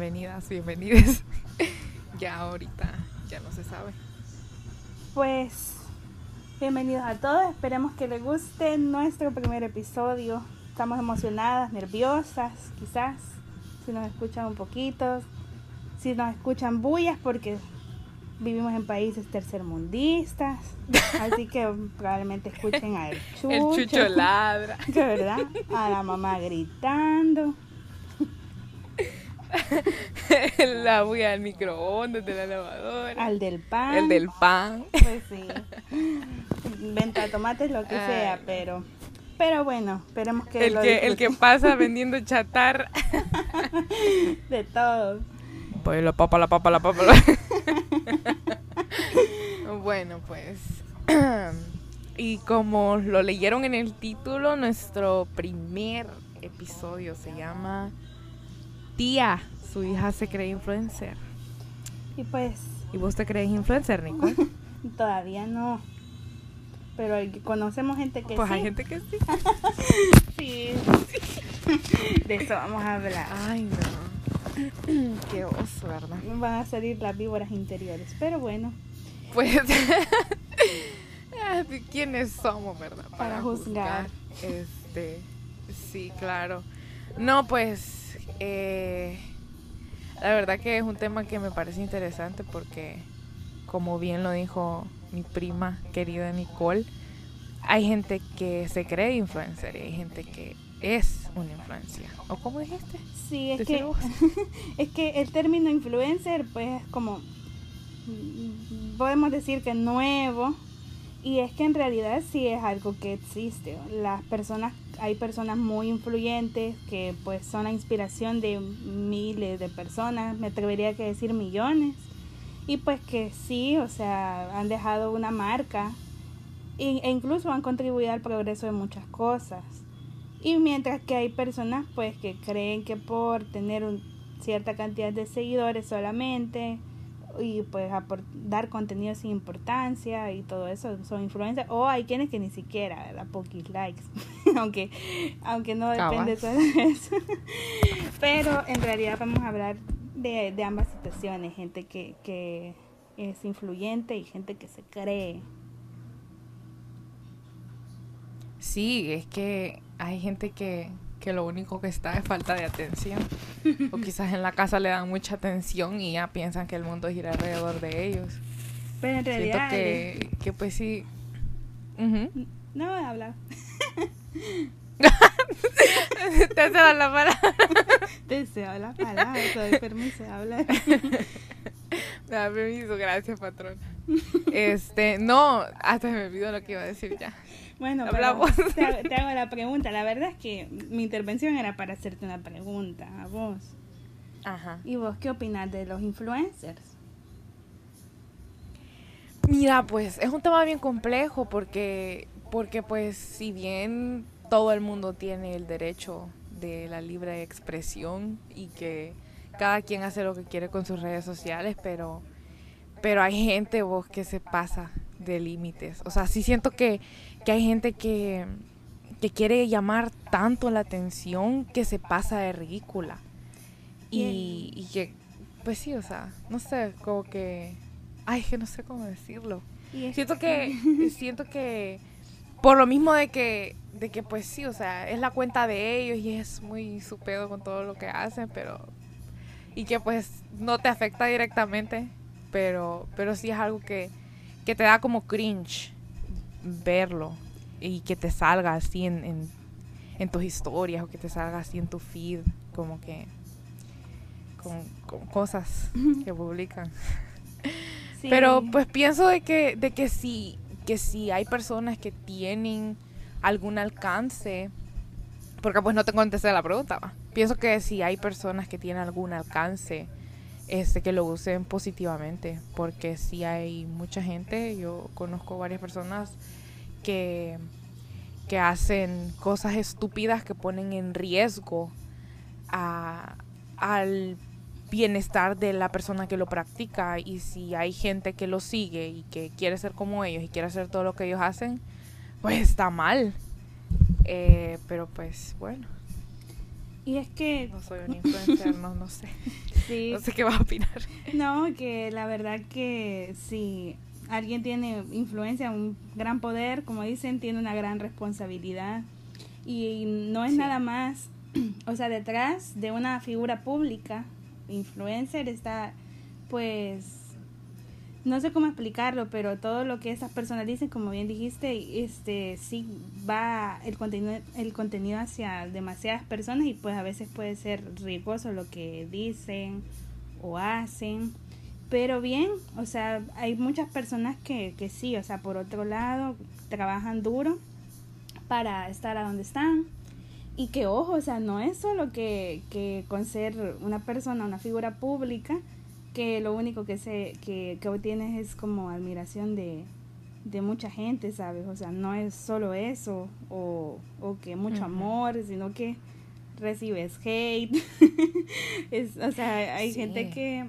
bienvenidas, bienvenides. ya ahorita ya no se sabe. Pues bienvenidos a todos, esperemos que les guste nuestro primer episodio. Estamos emocionadas, nerviosas, quizás, si nos escuchan un poquito, si nos escuchan bullas porque vivimos en países tercermundistas, así que probablemente escuchen al chucho. El chucho ladra. ¿Verdad? A la mamá gritando. La bulla del microondas, de la lavadora. Al del pan. El del pan. Pues sí. Venta tomates, lo que sea, pero... Pero bueno, esperemos que el lo que El que pasa vendiendo chatar. De todo. Pues la papa, la papa, la papa. la- bueno, pues. y como lo leyeron en el título, nuestro primer episodio se llama Tía, su hija se cree influencer. Y pues ¿Y vos te crees influencer, Nico? todavía no. Pero conocemos gente que Pues sí. hay gente que sí. Sí. De eso vamos a hablar. Ay, no. Qué oso, ¿verdad? Van a salir las víboras interiores. Pero bueno, Pues. ¿Quiénes somos, verdad? Para juzgar. Este. Sí, claro. No, pues. Eh, la verdad que es un tema que me parece interesante porque, como bien lo dijo mi prima querida Nicole, hay gente que se cree influencer y hay gente que es una influencia. ¿O cómo dijiste? sí, es que, es que el término influencer, pues es como, mm, podemos decir que nuevo. Y es que en realidad sí es algo que existe. Las personas, hay personas muy influyentes que pues son la inspiración de miles de personas, me atrevería a decir millones. Y pues que sí, o sea, han dejado una marca e incluso han contribuido al progreso de muchas cosas. Y mientras que hay personas pues que creen que por tener un- cierta cantidad de seguidores solamente y pues dar contenido sin importancia y todo eso son influencers o hay quienes que ni siquiera ¿verdad? poquis likes aunque aunque no depende Cabas. todo eso pero en realidad vamos a hablar de, de ambas situaciones gente que, que es influyente y gente que se cree Sí, es que hay gente que, que lo único que está es falta de atención. o quizás en la casa le dan mucha atención y ya piensan que el mundo gira alrededor de ellos. pero en Siento realidad que, que pues sí. Ujú. no voy a hablar Te hace dar la palabra. deseo la palabra doy permiso de hablar Me da permiso, gracias, patrón. Este, no, hasta me olvidó lo que iba a decir ya. Bueno, pero Hablamos. te, hago- te hago la pregunta. La verdad es que mi intervención era para hacerte una pregunta a vos. Ajá. ¿Y vos qué opinas de los influencers? Mira, pues es un tema bien complejo porque, porque pues si bien todo el mundo tiene el derecho de la libre expresión y que cada quien hace lo que quiere con sus redes sociales, pero, pero hay gente vos que se pasa de límites. O sea, sí siento que, que hay gente que, que quiere llamar tanto la atención que se pasa de ridícula. Y, y que, pues sí, o sea, no sé, como que... Ay, que no sé cómo decirlo. Y Siento que, siento que, por lo mismo de que, de que pues sí, o sea, es la cuenta de ellos y es muy su pedo con todo lo que hacen, pero, y que pues no te afecta directamente, pero, pero sí es algo que, que te da como cringe verlo y que te salga así en, en, en tus historias o que te salga así en tu feed, como que, con, con cosas que publican. sí. Pero pues pienso de que, de que si, que si hay personas que tienen algún alcance, porque pues no te contesté la pregunta, va. pienso que si hay personas que tienen algún alcance, este, que lo usen positivamente, porque si hay mucha gente, yo conozco varias personas que, que hacen cosas estúpidas que ponen en riesgo a- al bienestar de la persona que lo practica y si hay gente que lo sigue y que quiere ser como ellos y quiere hacer todo lo que ellos hacen, pues está mal. Eh, pero pues bueno. Y es que... No soy un influencer, no, no sé. Sí. No sé qué vas a opinar. No, que la verdad que si alguien tiene influencia, un gran poder, como dicen, tiene una gran responsabilidad. Y no es Sí. nada más, o sea, detrás de una figura pública, influencer, está pues no sé cómo explicarlo, pero todo lo que esas personas dicen, como bien dijiste, este sí va el contenido el contenido hacia demasiadas personas y pues a veces puede ser riesgoso lo que dicen o hacen. Pero bien, o sea, hay muchas personas que, que sí, o sea, por otro lado, trabajan duro para estar a donde están. Y que ojo, o sea, no es solo que, que con ser una persona, una figura pública, que lo único que se que, que obtienes es como admiración de, de mucha gente, ¿sabes? O sea, no es solo eso o, o que mucho amor, sino que recibes hate. es, o sea, hay Sí. gente que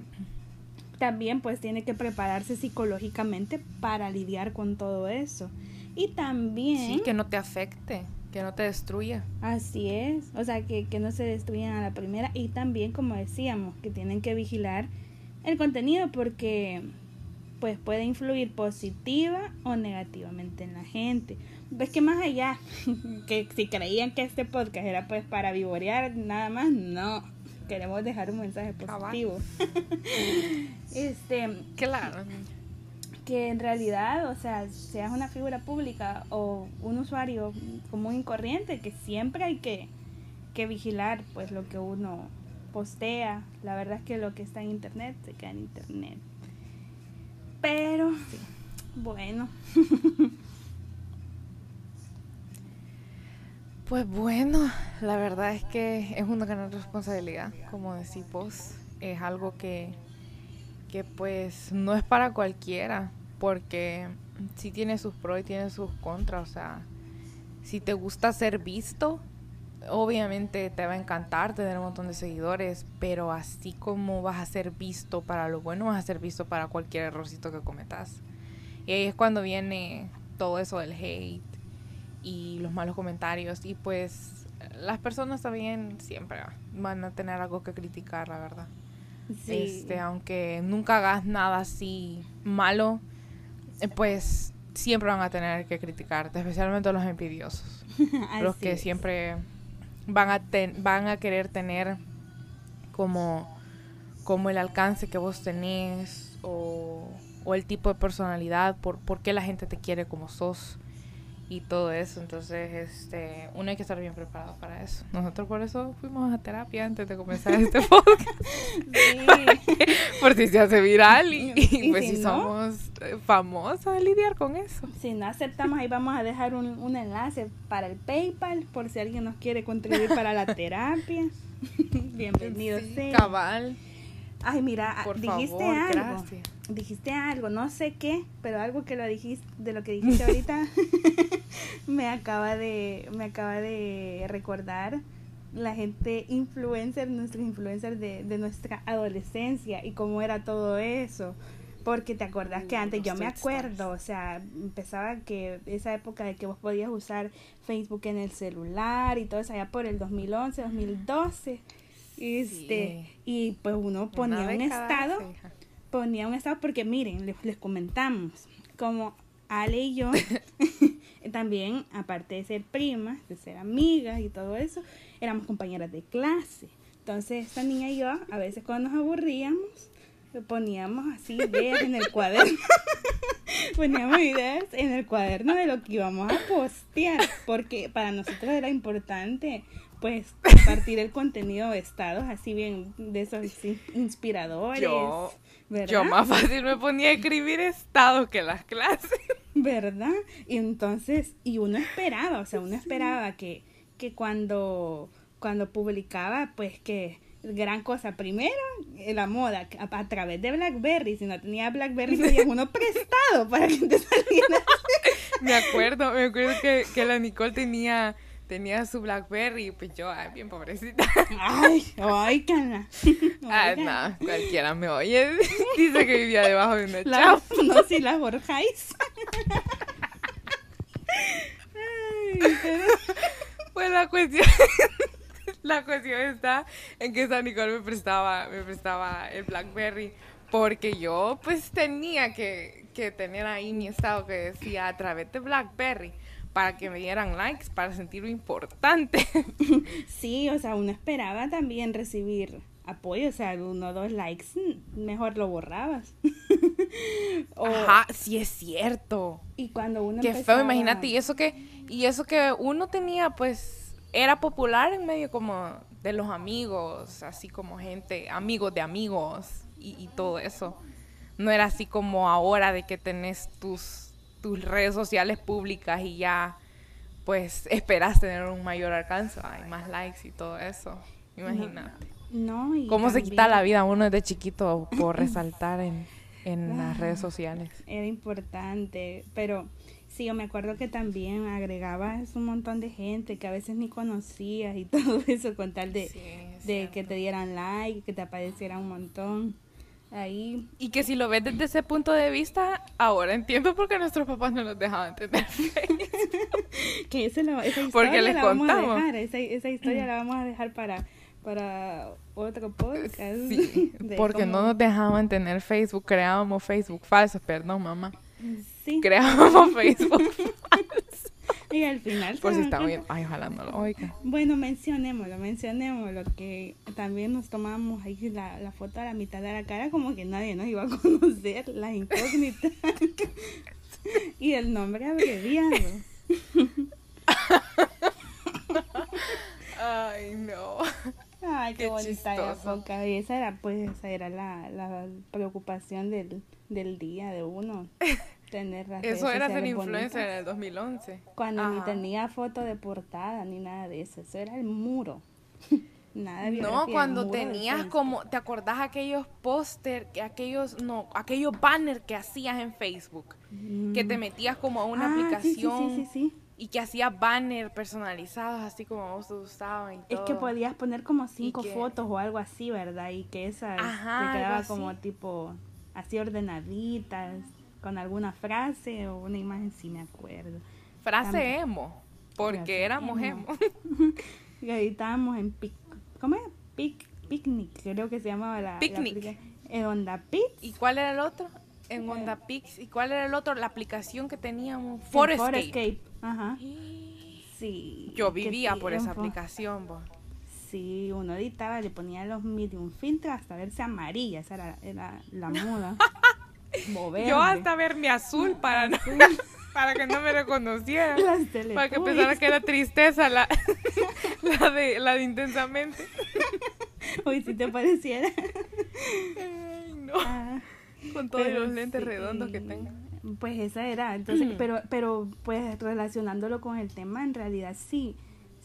también pues tiene que prepararse psicológicamente para lidiar con todo eso. Y también... Sí, que no te afecte, que no te destruya. Así es, o sea, que, que no se destruyan a la primera y también, como decíamos, que tienen que vigilar el contenido porque pues puede influir positiva o negativamente en la gente. Ves que más allá, que si creían que este podcast era pues para vivorear nada más, no, queremos dejar un mensaje positivo. este, Claro. que en realidad, o sea, seas una figura pública o un usuario común y corriente, que siempre hay que, que vigilar pues lo que uno postea. La verdad es que lo que está en internet se queda en internet. Pero, bueno, Pues bueno, la verdad es que es una gran responsabilidad, como decís vos. Es algo que, que pues no es para cualquiera, porque sí tiene sus pros y tiene sus contras. O sea, si te gusta ser visto, obviamente te va a encantar tener un montón de seguidores, pero así como vas a ser visto para lo bueno, vas a ser visto para cualquier errorcito que cometas. Y ahí es cuando viene todo eso del hate y los malos comentarios y pues las personas también siempre van a tener algo que criticar, la verdad. sí. Este, aunque nunca hagas nada así malo, eh, pues siempre van a tener que criticarte, especialmente los envidiosos, los que es. siempre van a ten- van a querer tener como como el alcance que vos tenés o, o el tipo de personalidad, por, por qué la gente te quiere como sos y todo eso. Entonces, este, uno hay que estar bien preparado para eso. Nosotros por eso fuimos a terapia antes de comenzar este podcast, Sí. por si se hace viral y, y, Y pues si si no. somos eh, famosas de lidiar con eso. Si no aceptamos, ahí vamos a dejar un, un enlace para el PayPal por si alguien nos quiere contribuir para la terapia. Bienvenido Sí, sea. cabal. Ay, mira, Por dijiste favor, algo. gracias. Dijiste algo, no sé qué, pero algo que lo dijiste, de lo que dijiste ahorita me acaba de me acaba de recordar la gente influencer, nuestros influencers de, de nuestra adolescencia y cómo era todo eso. Porque te acordás que antes, yo me acuerdo, o sea, empezaba que esa época de que vos podías usar Facebook en el celular y todo eso allá por el 2011, 2012. Este, y pues uno ponía un estado ponía un estado porque miren, les, les comentamos, como Ale y yo, también, aparte de ser primas, de ser amigas y todo eso, éramos compañeras de clase. Entonces, esta niña y yo, a veces cuando nos aburríamos, poníamos así ideas en el cuaderno. poníamos ideas en el cuaderno de lo que íbamos a postear, porque para nosotros era importante pues compartir el contenido de estados así bien de esos in- inspiradores. Yo- ¿verdad? Yo más fácil me ponía a escribir estados que las clases. ¿verdad? Y entonces, y uno esperaba, o sea, uno esperaba que, que cuando, cuando publicaba, pues que gran cosa, primero, eh, la moda, a, a través de Blackberry, si no tenía Blackberry, pedías uno prestado para que te saliera. Me acuerdo, me acuerdo que, que la Nicole tenía, tenía su Blackberry pues yo, ay, bien pobrecita. Ay, ay, cana. Ah, no, cualquiera me oye. Dice que vivía debajo de una chapa. no, si la borjáis. Pues la cuestión, La cuestión está en que San Nicole me prestaba, me prestaba el Blackberry porque yo pues tenía que, que tener ahí mi estado que decía a través de Blackberry para que me dieran likes, para sentirlo importante. Sí, o sea, uno esperaba también recibir apoyo, o sea, uno o dos likes, mejor lo borrabas. O- Ajá, sí es cierto. Y cuando uno Qué feo, imagínate, y eso que, y eso que uno tenía, pues, era popular en medio como de los amigos, así como gente, amigos de amigos y, y todo eso. No era así como ahora de que tenés tus, tus redes sociales públicas y ya, pues, esperas tener un mayor alcance, hay más likes y todo eso. Imagínate. No, y ¿Cómo se quita la vida uno desde chiquito por resaltar en, en las redes sociales? Era importante, pero sí, yo me acuerdo que también agregabas un montón de gente que a veces ni conocías y todo eso con tal de, Sí, es de que te dieran like, que te apareciera un montón. Ahí, Y que si lo ves desde ese punto de vista, ahora entiendo por qué nuestros papás no nos dejaban tener que esa historia Porque les la vamos a contamos. dejar, esa, esa historia la vamos a dejar para, para otro podcast. Sí, porque no nos dejaban tener Facebook, creábamos Facebook falso, perdón mamá. Sí, Creábamos Facebook y al final... por si está bien. Ay, ojalá no lo oiga. Bueno, mencionémoslo, mencionémoslo, que también nos tomamos ahí la, la foto a la mitad de la cara como que nadie nos iba a conocer, la incógnita. y el nombre abreviado. Ay, no. Ay, qué, Qué bonita chistoso. época. Y esa era, pues, esa era la, la preocupación del, del día de uno. Tener las Eso redes era ser influencer en el 2011. Cuando ni tenía foto de portada ni nada de eso. Eso era el muro. nada de No, cuando tenías como, ¿te acordás aquellos póster, que aquellos, no, aquellos banners que hacías en Facebook? Que te metías como a una Ah, aplicación Sí, sí, sí, sí. y que hacías banners personalizados así como vos te gustaban y Es que podías poner como cinco que- fotos o algo así, ¿verdad? Y que esas Ajá, te quedaba como tipo así ordenaditas, con alguna frase o una imagen, sí me acuerdo. Frase También. emo, porque Frase éramos emo. emo. Ahí estábamos en pic, ¿cómo es? Pic, picnic, creo que se llamaba la, Picnic. En Onda Pits. ¿Y cuál era el otro? En Onda Pix. ¿Y cuál era el otro? La aplicación que teníamos. Forescape. Forescape. Ajá. Sí. Yo que vivía por esa aplicación, vos. Sí, uno editaba, le ponía los medium filtros hasta verse amarilla, esa era, era la moda. Yo hasta verme azul para, no- para que no me reconociera. Para que pensara que era tristeza la, la, de, la de intensamente. Hoy si te pareciera. Ay, no. Ah, Con todos los lentes sí, redondos que tengo. Pues esa era, entonces, pero, pero pues relacionándolo con el tema, en realidad sí,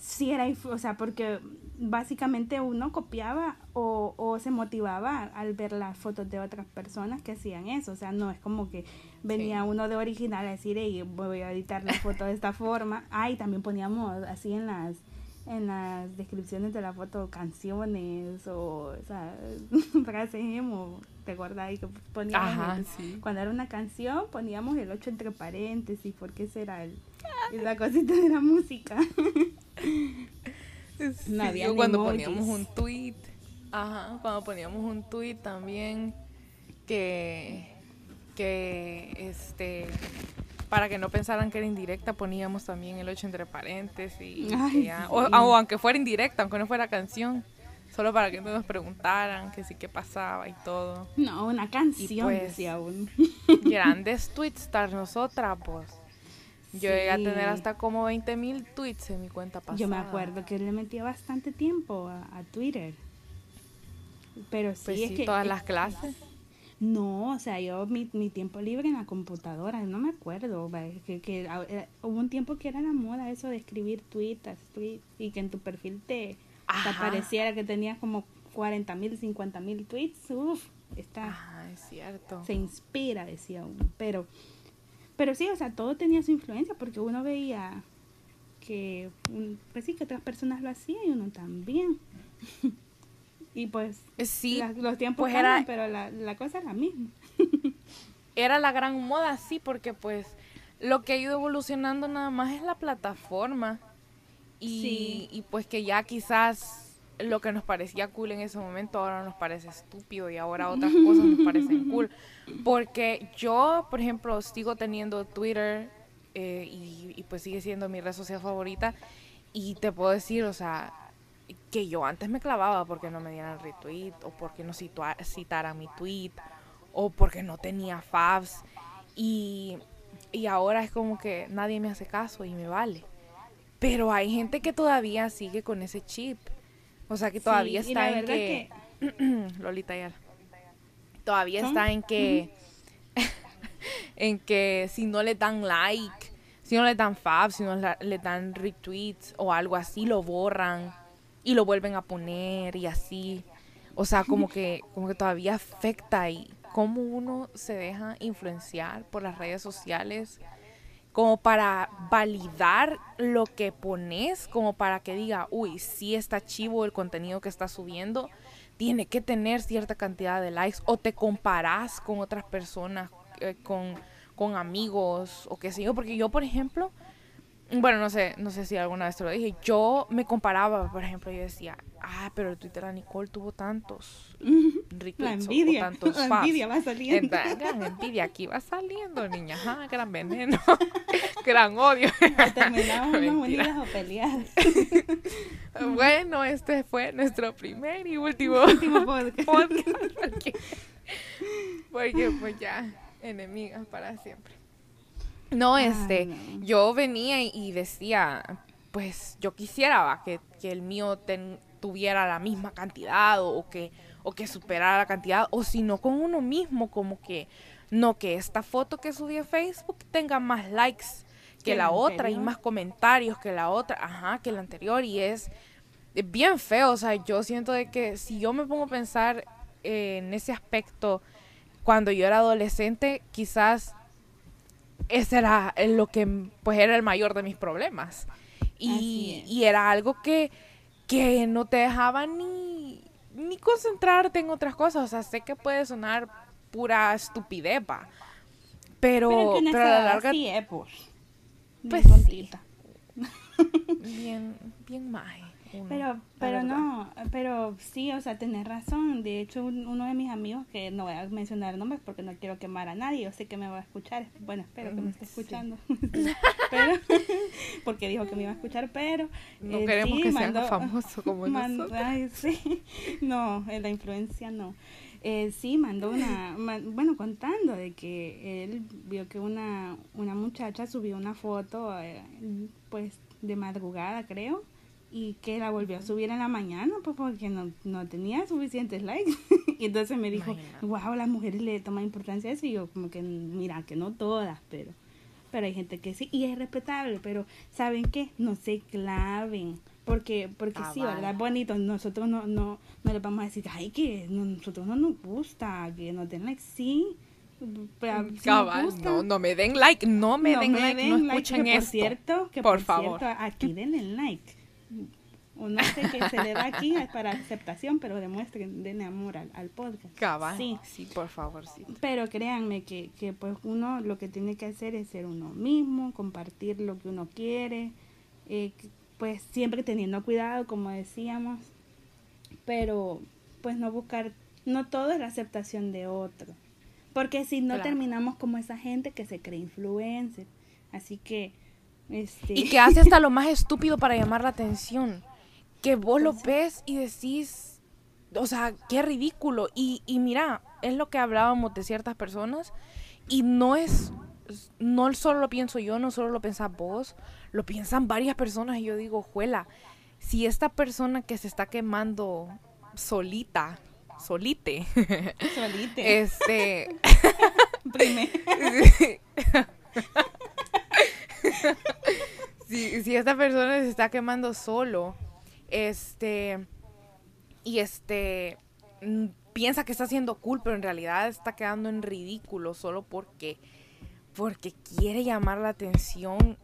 sí era, o sea, porque básicamente uno copiaba o, o se motivaba al ver las fotos de otras personas que hacían eso, o sea, no es como que venía Sí. uno de original a decir, "Ey, voy a editar la foto de esta forma, ah, y también poníamos así en las en las descripciones de la foto canciones o, o sea, frases emo, ¿te acuerdas? ahí que poníamos Ajá, el- sí. cuando era una canción poníamos el 8 entre paréntesis porque ese era el, la cosita de la música. Sí, había o ni cuando emojis. poníamos un tweet. Ajá, cuando poníamos un tweet también que que este para que no pensaran que era indirecta poníamos también el 8 entre paréntesis y Ay, que ya- o, sí. o aunque fuera indirecta, aunque no fuera canción, solo para que no nos preguntaran que sí qué pasaba y todo. No, una canción pues, decía uno. Grandes tweets nosotras, pues. Yo llegué a tener hasta como 20 mil tweets en mi cuenta pasada. Yo me acuerdo que le metía bastante tiempo a, a Twitter. Pero sí, Pues es sí, que... todas es- las clases. No, o sea, yo mi, mi tiempo libre en la computadora, no me acuerdo, que, que a- era- hubo un tiempo que era la moda eso de escribir tweets tweets, y que en tu perfil te, te apareciera que tenías como 40 mil, 50 mil tweets, uff, está, Ajá, es cierto. se inspira, decía uno, pero, pero sí, o sea, todo tenía su influencia porque uno veía que, un- pues sí, que otras personas lo hacían y uno también. y pues Sí, la- los tiempos pues cambian, era- pero la, la cosa es la misma. era la gran moda, sí, porque pues lo que ha ido evolucionando nada más es la plataforma. Y, Sí. y pues que ya quizás lo que nos parecía cool en ese momento ahora nos parece estúpido y ahora otras cosas nos parecen cool. Porque yo, por ejemplo, sigo teniendo Twitter eh, y, y, pues sigue siendo mi red social favorita y te puedo decir, o sea, que yo antes me clavaba porque no me dieran retweet o porque no citaran mi tweet o porque no tenía faves y, y ahora es como que nadie me hace caso y me vale. Pero hay gente que todavía sigue con ese chip. O sea, que todavía está en que... Lolita ya. Todavía está en que... en que si no le dan like, si no le dan fab, si no le dan retweets o algo así, lo borran y lo vuelven a poner y así. O sea, como que, como que todavía afecta y cómo uno se deja influenciar por las redes sociales como para validar lo que pones, como para que diga, uy, sí está chivo el contenido que está subiendo, tiene que tener cierta cantidad de likes o te comparas con otras personas, eh, con, con amigos o qué sé yo, porque yo, por ejemplo, bueno, no sé, no sé si alguna vez te lo dije, yo me comparaba, por ejemplo, yo decía, ah, pero el Twitter de Nicole tuvo tantos la envidia, o tantos la envidia va saliendo. gran envidia, aquí va saliendo, niña, ah, gran veneno, gran odio. Terminamos unidas o peleadas. bueno, este fue nuestro primer y último, último podcast. porque, porque pues ya, enemigas para siempre. No, este, yo venía y decía, pues yo quisiera que, el mío tuviera la misma cantidad o, que, o que superara la cantidad, o si no con uno mismo, como que no que esta foto que subí a Facebook tenga más likes que la otra y más comentarios que la otra, ajá, que la anterior y es, bien feo, o sea, yo siento de que si yo me pongo a pensar en ese aspecto cuando yo era adolescente, quizás ese era lo que pues era el mayor de mis problemas. Y, era algo que, que no te dejaba ni, ni concentrarte en otras cosas. O sea, sé que puede sonar pura estupidez, Pero, pero, a la larga... Sí, pues. Pues bien, bien mal pero, pero no, pero sí, o sea, tenés razón. De hecho, uno de mis amigos, que no voy a mencionar nombres porque no quiero quemar a nadie, yo sé que me va a escuchar. Bueno, espero que me esté escuchando. pero, porque dijo que me iba a escuchar, pero. No eh, queremos que sea famoso como nosotros. Ay, sí. No, la influencia no. Eh, sí, mandó una, bueno, contando de que él vio que una, una muchacha subió una foto, eh, pues de madrugada creo, y que la volvió a subir en la mañana, pues porque no, no tenía suficientes likes. y entonces me dijo, wow, las mujeres le toman importancia a eso. Y yo como que, mira, que no todas, pero, pero hay gente que sí. Y es respetable, pero ¿saben qué? No se claven. Porque, porque sí, ¿verdad? Bonito, nosotros no, no, no le vamos a decir, ay, que nosotros no nos gusta, que no den like, sí. Pero, no, no me den like, no me den like, no escuchen esto. Por cierto, que por, favor. Cierto, aquí denle like o no sé qué se le da aquí para aceptación, pero demuestren, den amor al, podcast. Sí. sí, por favor, sí. Pero créanme que, que pues uno lo que tiene que hacer es ser uno mismo, compartir lo que uno quiere, eh, pues siempre teniendo cuidado, como decíamos, pero pues no buscar, no todo es la aceptación de otro, porque si no terminamos como esa gente que se cree influencer, así que... Este... Y que hace hasta lo más estúpido para llamar la atención. Que vos lo ves y decís, o sea, qué ridículo. Y, y mira, es lo que hablábamos de ciertas personas. Y no es, no solo lo pienso yo, no solo lo piensas vos, lo piensan varias personas. Y yo digo, juela, si esta persona que se está quemando solita, solite, solite, este, si, esta persona se está quemando solo, este, y este, mm, piensa que está haciendo cool, pero en realidad está quedando en ridículo solo porque, porque quiere llamar la atención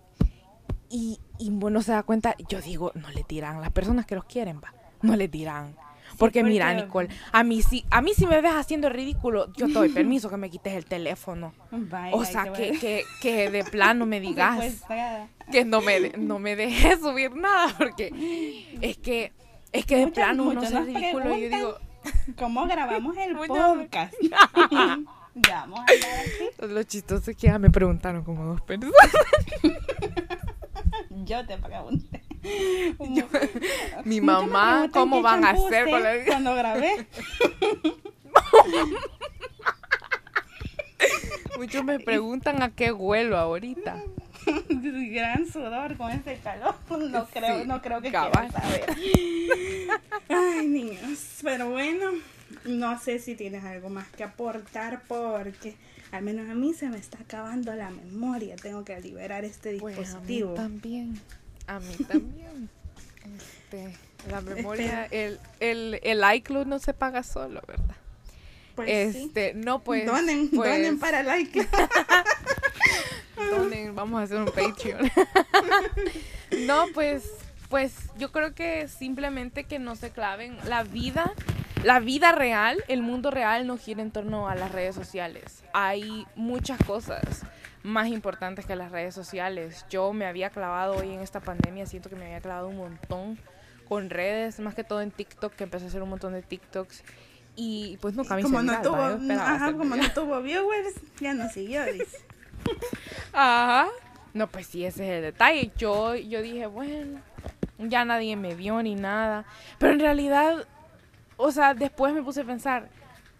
y, y bueno, se da cuenta, yo digo, no le tiran, las personas que los quieren, va, no le tiran. Porque, mira, Nicole, a mí sí, a mí si me ves haciendo ridículo, yo te doy permiso que me quites el teléfono. o sea, que, que, que, de plano me digas que no me, no me dejes subir nada, porque es que Es que de plano uno muchos se nos ridículo. Yo preguntan. digo, ¿Cómo grabamos el podcast? ya vamos a así. lo chistoso es que ya me preguntaron como dos personas. Yo te pregunté. Mi mamá, ¿cómo van a hacer con la- cuando grabé? Muchos me preguntan a qué huelo ahorita. Gran sudor con ese calor. No creo, Sí, no creo que quieran saber. Ay, niños. Pero bueno, no sé si tienes algo más que aportar porque al menos a mí se me está acabando la memoria. Tengo que liberar este Pues a mí dispositivo. también. A mí también. Este, la memoria, el, el, el iCloud no se paga solo, ¿verdad? Pues sí. este, no pues. donen, pues, donen para like. donen, vamos a hacer un Patreon. no, pues, pues yo creo que simplemente que no se claven la vida. La vida real, el mundo real no gira en torno a las redes sociales. Hay muchas cosas más importantes que las redes sociales. Yo me había clavado hoy en esta pandemia, siento que me había clavado un montón con redes, más que todo en TikTok, que empecé a hacer un montón de TikToks. Y pues nunca me hice como esperaba ajá, como no tuvo viewers, ya no siguió. Ajá. No, pues sí, ese es el detalle. Yo, yo dije, bueno, ya nadie me vio ni nada. Pero en realidad, o sea, después me puse a pensar,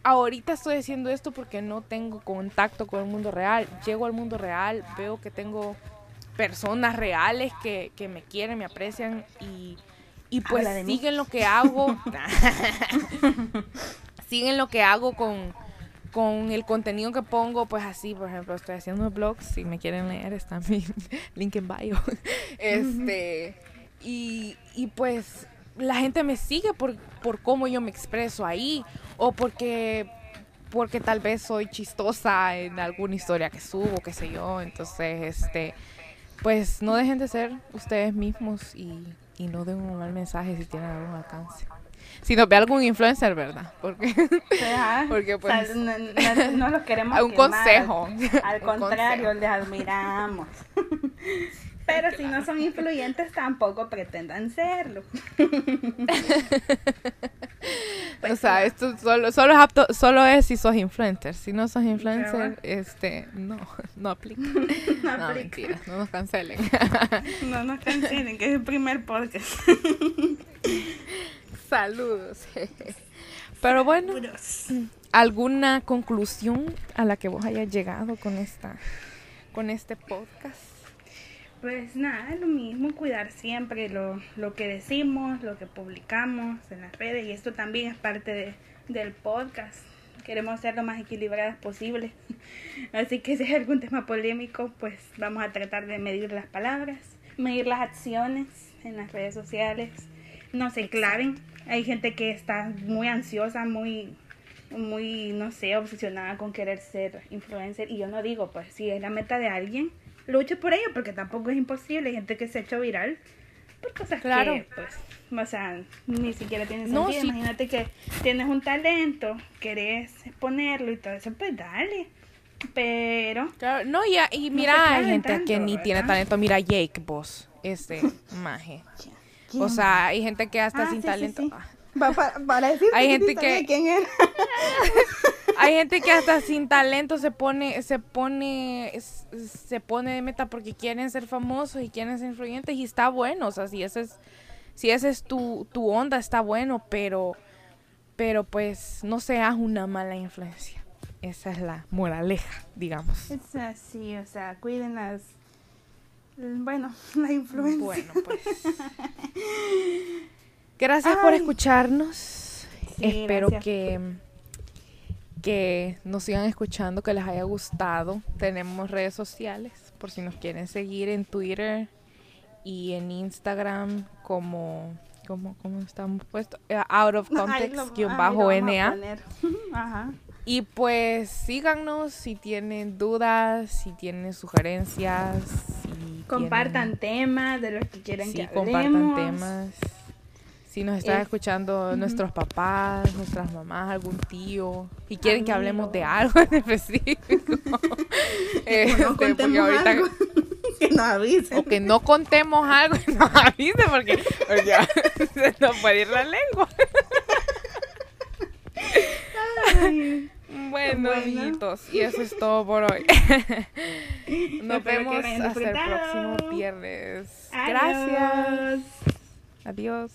ahorita estoy haciendo esto porque no tengo contacto con el mundo real. Llego al mundo real, veo que tengo personas reales que, que me quieren, me aprecian y, y pues mí. siguen lo que hago. siguen lo que hago con, con el contenido que pongo, pues así, por ejemplo, estoy haciendo blogs, si me quieren leer, está mi link en bio. Este, y, y pues la gente me sigue por, por cómo yo me expreso ahí, o porque, porque tal vez soy chistosa en alguna historia que subo, qué sé yo, entonces, este, pues no dejen de ser ustedes mismos y, y no den un mal mensaje si tienen algún alcance. Si nos ve algún influencer, ¿verdad? Porque. Porque, O sea, pues, no, no- no los queremos un quemar. consejo. Al Un contrario, les admiramos. Pero si no son influyentes, tampoco pretendan serlo. o sea, esto solo, solo es apto, solo es si sos influencer. Si no sos influencer, este, no, no aplica. No No, aplica. mentira, no nos cancelen. No nos cancelen, que es el primer podcast. Saludos. Pero bueno. ¿alguna conclusión a la que vos hayas llegado con esta, con este podcast? Pues nada, lo mismo, cuidar siempre lo, lo que decimos, lo que publicamos en las redes y esto también es parte de- del podcast. Queremos ser lo más equilibradas posible. Así que si hay algún tema polémico, pues vamos a tratar de medir las palabras, medir las acciones en las redes sociales. No se claven. Hay gente que está muy ansiosa, muy muy, no sé, obsesionada con querer ser influencer. Y yo no digo, pues, si es la meta de alguien, luche por ello, porque tampoco es imposible. Hay gente que se ha hecho viral por cosas Claro. que, pues, o sea, ni siquiera tiene No, sentido. sí. Imagínate que tienes un talento, querés exponerlo y todo eso, pues dale. Pero, Claro, no, y, y No mira, hay gente tanto, que ni tiene talento. Mira, Jake Boss, este maje. O sea, hay gente que hasta Ah, sin sí, talento. sí. ah, Va- pa- para decir Hay gente que- quién era. Hay gente que hasta sin talento se pone, se pone, se pone de meta porque quieren ser famosos y quieren ser influyentes y está bueno, o sea, si ese es, si ese es tu, tu onda está bueno, pero, pero pues no seas una mala influencia. Esa es la moraleja, digamos. Es así, o sea, cuiden las. Bueno, la influencia. Bueno, pues. Gracias por escucharnos. Sí, Espero gracias. que que nos sigan escuchando, que les haya gustado. Tenemos redes sociales por si nos quieren seguir en Twitter y en Instagram como como cómo estamos puestos Eh, out of context lo- guion bajo NA. Ajá. y pues síganos si tienen dudas, si tienen sugerencias, si Compartan tienen- temas de los que quieren Sí, que compartan hablemos. temas. Si nos están Es- escuchando nuestros papás, nuestras mamás, algún tío, y quieren que hablemos de algo en específico. este, porque contemos ahorita, algo. que nos avisen. O que no contemos algo y nos avisen porque, porque se nos puede ir la lengua. Ay, Bueno, Bueno. amiguitos, y eso es todo por hoy. Nos Espero vemos hasta el próximo viernes. Gracias. Adiós.